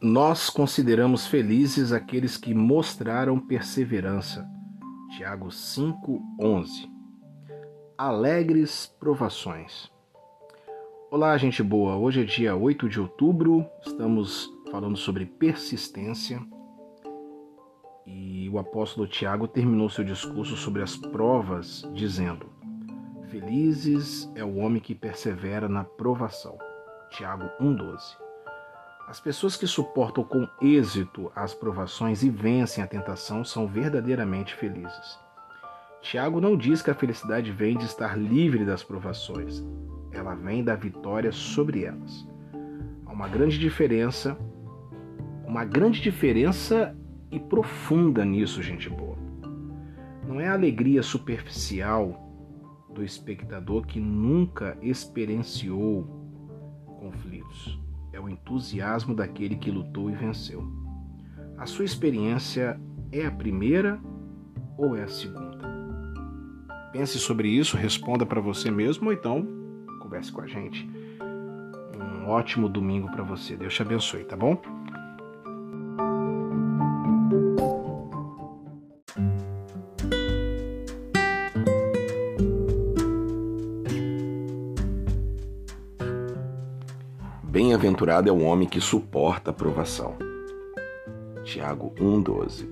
nós consideramos felizes aqueles que mostraram perseverança. Tiago 5:11. Alegres provações. Olá, gente boa. Hoje é dia 8 de outubro. Estamos falando sobre persistência. E o apóstolo Tiago terminou seu discurso sobre as provas dizendo: Felizes é o homem que persevera na provação. Tiago 1:12. As pessoas que suportam com êxito as provações e vencem a tentação são verdadeiramente felizes. Tiago não diz que a felicidade vem de estar livre das provações, ela vem da vitória sobre elas. Há uma grande diferença, uma grande diferença e profunda nisso, gente boa. Não é a alegria superficial do espectador que nunca experienciou conflitos é o entusiasmo daquele que lutou e venceu. A sua experiência é a primeira ou é a segunda? Pense sobre isso, responda para você mesmo ou então converse com a gente. Um ótimo domingo para você. Deus te abençoe, tá bom? Bem-aventurado é o homem que suporta a provação. Tiago 1,12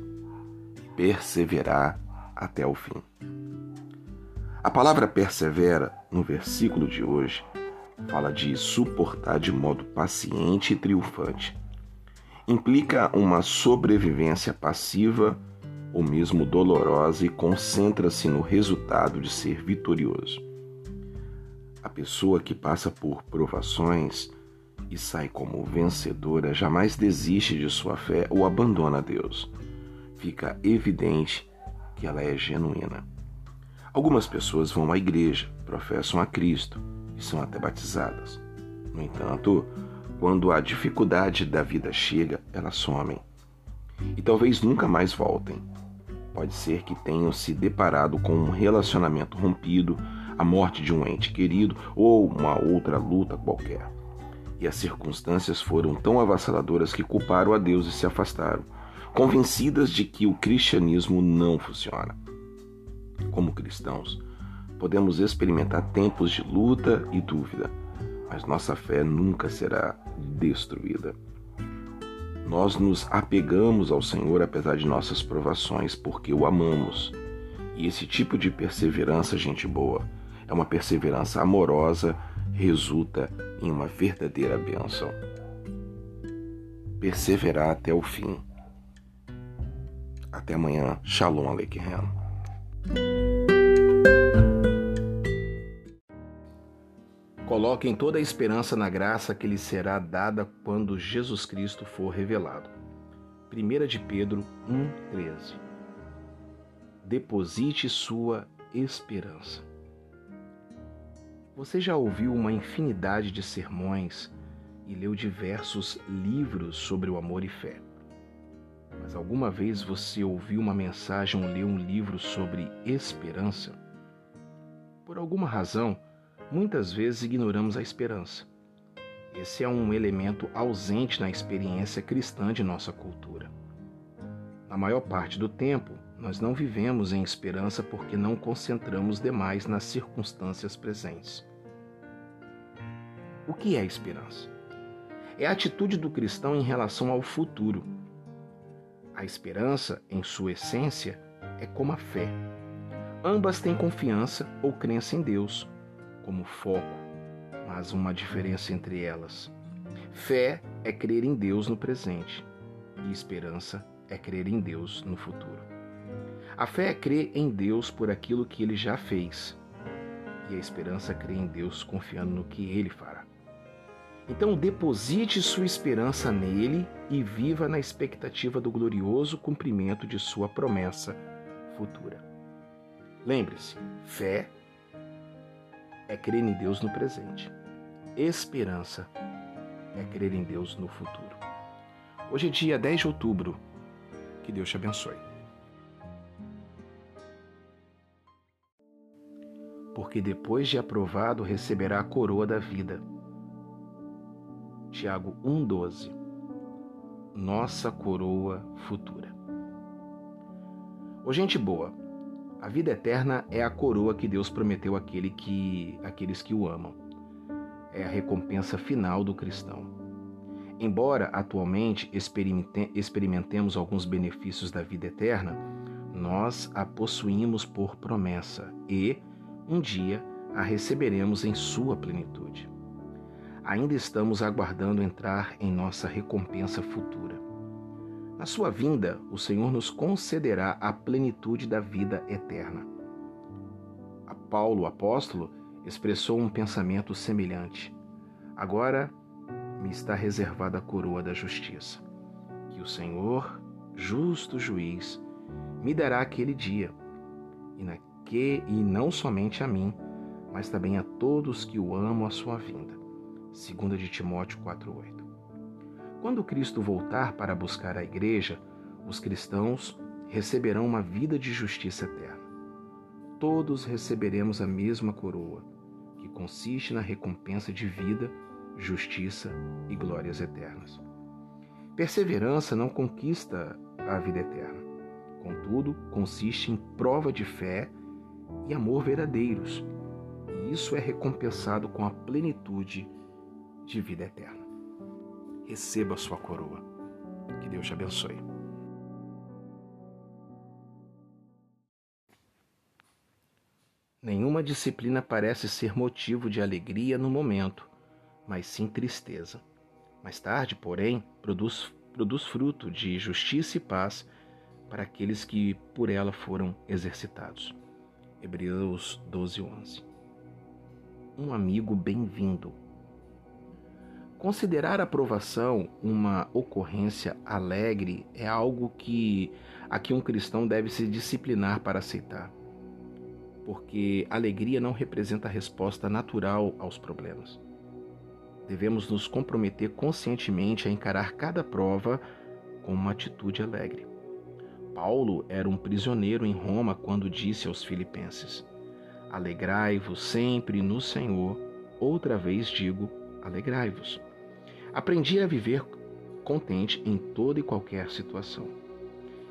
Perseverar até o fim. A palavra persevera, no versículo de hoje, fala de suportar de modo paciente e triunfante. Implica uma sobrevivência passiva ou mesmo dolorosa e concentra-se no resultado de ser vitorioso. A pessoa que passa por provações e sai como vencedora, jamais desiste de sua fé ou abandona Deus. Fica evidente que ela é genuína. Algumas pessoas vão à igreja, professam a Cristo e são até batizadas. No entanto, quando a dificuldade da vida chega, elas somem e talvez nunca mais voltem. Pode ser que tenham se deparado com um relacionamento rompido, a morte de um ente querido ou uma outra luta qualquer e as circunstâncias foram tão avassaladoras que culparam a Deus e se afastaram, convencidas de que o cristianismo não funciona. Como cristãos, podemos experimentar tempos de luta e dúvida, mas nossa fé nunca será destruída. Nós nos apegamos ao Senhor apesar de nossas provações, porque o amamos. E esse tipo de perseverança, gente boa, é uma perseverança amorosa resulta em uma verdadeira bênção. Perseverar até o fim. Até amanhã. Shalom Aleichem. Coloquem toda a esperança na graça que lhe será dada quando Jesus Cristo for revelado. 1 de Pedro 1,13 Deposite sua esperança. Você já ouviu uma infinidade de sermões e leu diversos livros sobre o amor e fé. Mas alguma vez você ouviu uma mensagem ou leu um livro sobre esperança? Por alguma razão, muitas vezes ignoramos a esperança. Esse é um elemento ausente na experiência cristã de nossa cultura. Na maior parte do tempo, nós não vivemos em esperança porque não concentramos demais nas circunstâncias presentes. O que é esperança? É a atitude do cristão em relação ao futuro. A esperança, em sua essência, é como a fé. Ambas têm confiança ou crença em Deus como foco, mas uma diferença entre elas. Fé é crer em Deus no presente e esperança é crer em Deus no futuro. A fé é crer em Deus por aquilo que ele já fez, e a esperança é crer em Deus confiando no que ele fará. Então, deposite sua esperança nele e viva na expectativa do glorioso cumprimento de sua promessa futura. Lembre-se: fé é crer em Deus no presente, esperança é crer em Deus no futuro. Hoje é dia 10 de outubro. Que Deus te abençoe. Porque depois de aprovado receberá a coroa da vida Tiago 1,12. nossa coroa futura. Ô gente boa, a vida eterna é a coroa que Deus prometeu àquele que, àqueles que o amam. É a recompensa final do cristão. Embora atualmente experimentemos alguns benefícios da vida eterna, nós a possuímos por promessa e, um dia, a receberemos em sua plenitude. Ainda estamos aguardando entrar em nossa recompensa futura. Na sua vinda, o Senhor nos concederá a plenitude da vida eterna. A Paulo, o apóstolo, expressou um pensamento semelhante. Agora me está reservada a coroa da justiça, que o Senhor, justo juiz, me dará aquele dia, e, na que, e não somente a mim, mas também a todos que o amam a sua vinda. 2 de Timóteo 4:8. Quando Cristo voltar para buscar a igreja, os cristãos receberão uma vida de justiça eterna. Todos receberemos a mesma coroa, que consiste na recompensa de vida, justiça e glórias eternas. Perseverança não conquista a vida eterna. Contudo, consiste em prova de fé e amor verdadeiros, e isso é recompensado com a plenitude de vida eterna receba a sua coroa. Que Deus te abençoe. Nenhuma disciplina parece ser motivo de alegria no momento, mas sim tristeza. Mais tarde, porém, produz, produz fruto de justiça e paz para aqueles que por ela foram exercitados. Hebreus 12, 11. Um amigo bem-vindo Considerar a aprovação uma ocorrência alegre é algo que a que um cristão deve se disciplinar para aceitar. Porque alegria não representa a resposta natural aos problemas. Devemos nos comprometer conscientemente a encarar cada prova com uma atitude alegre. Paulo era um prisioneiro em Roma quando disse aos filipenses: Alegrai-vos sempre no Senhor. Outra vez digo, alegrai-vos. Aprendi a viver contente em toda e qualquer situação.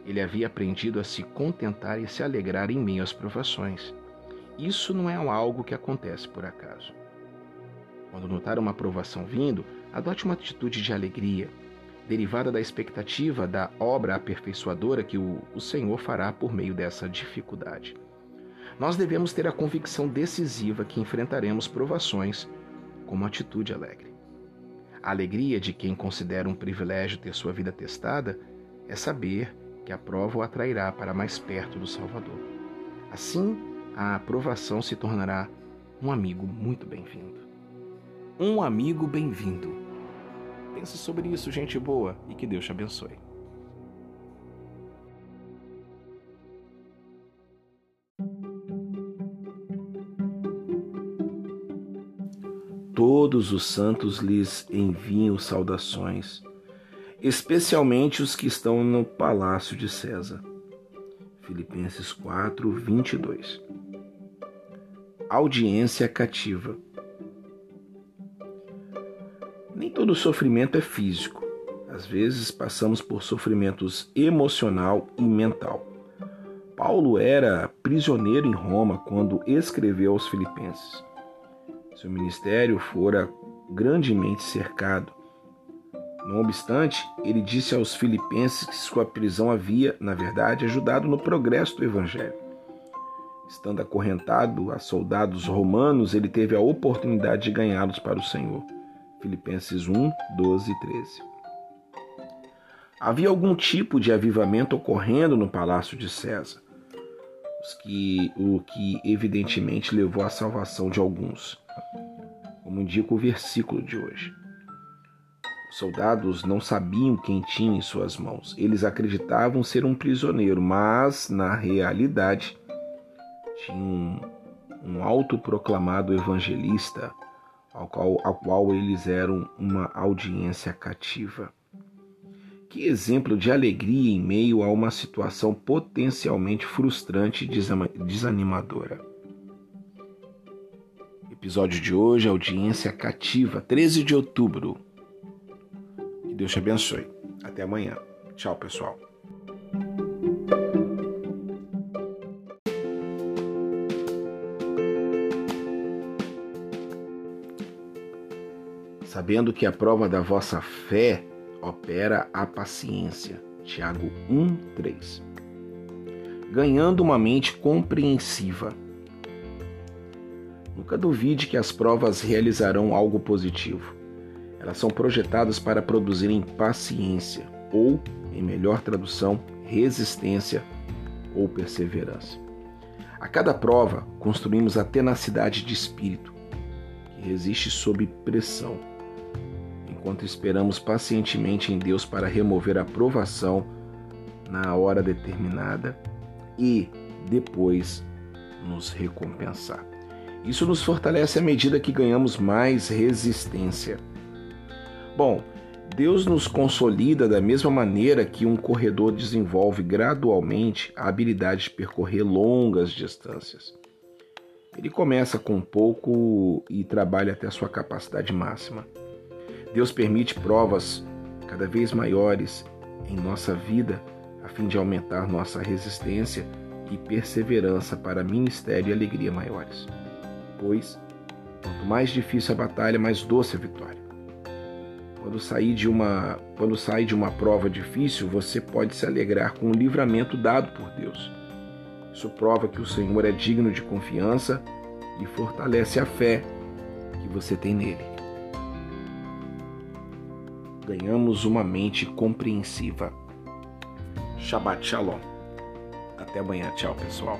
Ele havia aprendido a se contentar e se alegrar em meio às provações. Isso não é algo que acontece por acaso. Quando notar uma provação vindo, adote uma atitude de alegria, derivada da expectativa da obra aperfeiçoadora que o, o Senhor fará por meio dessa dificuldade. Nós devemos ter a convicção decisiva que enfrentaremos provações com uma atitude alegre. A alegria de quem considera um privilégio ter sua vida testada é saber que a prova o atrairá para mais perto do Salvador. Assim, a aprovação se tornará um amigo muito bem-vindo. Um amigo bem-vindo. Pense sobre isso, gente boa, e que Deus te abençoe. todos os santos lhes enviam saudações, especialmente os que estão no palácio de César. Filipenses 4, 22. Audiência cativa. Nem todo sofrimento é físico. Às vezes passamos por sofrimentos emocional e mental. Paulo era prisioneiro em Roma quando escreveu aos Filipenses. Seu ministério fora grandemente cercado. Não obstante, ele disse aos filipenses que sua prisão havia, na verdade, ajudado no progresso do evangelho. Estando acorrentado a soldados romanos, ele teve a oportunidade de ganhá-los para o Senhor. Filipenses 1, 12 e 13. Havia algum tipo de avivamento ocorrendo no palácio de César, que, o que evidentemente levou à salvação de alguns como indica o versículo de hoje. Os soldados não sabiam quem tinha em suas mãos. Eles acreditavam ser um prisioneiro, mas, na realidade, tinha um, um autoproclamado evangelista ao qual, ao qual eles eram uma audiência cativa. Que exemplo de alegria em meio a uma situação potencialmente frustrante e desanimadora. Episódio de hoje, audiência cativa, 13 de outubro. Que Deus te abençoe. Até amanhã. Tchau, pessoal. Sabendo que a prova da vossa fé opera a paciência. Tiago 1, 3. Ganhando uma mente compreensiva. Nunca duvide que as provas realizarão algo positivo. Elas são projetadas para produzirem paciência, ou, em melhor tradução, resistência ou perseverança. A cada prova, construímos a tenacidade de espírito, que resiste sob pressão, enquanto esperamos pacientemente em Deus para remover a provação na hora determinada e depois nos recompensar. Isso nos fortalece à medida que ganhamos mais resistência. Bom, Deus nos consolida da mesma maneira que um corredor desenvolve gradualmente a habilidade de percorrer longas distâncias. Ele começa com pouco e trabalha até a sua capacidade máxima. Deus permite provas cada vez maiores em nossa vida a fim de aumentar nossa resistência e perseverança para ministério e alegria maiores. Pois, quanto mais difícil a batalha, mais doce a vitória. Quando sair de uma, quando sai de uma prova difícil, você pode se alegrar com o livramento dado por Deus. Isso prova que o Senhor é digno de confiança e fortalece a fé que você tem nele. Ganhamos uma mente compreensiva. Shabbat Shalom. Até amanhã. Tchau, pessoal.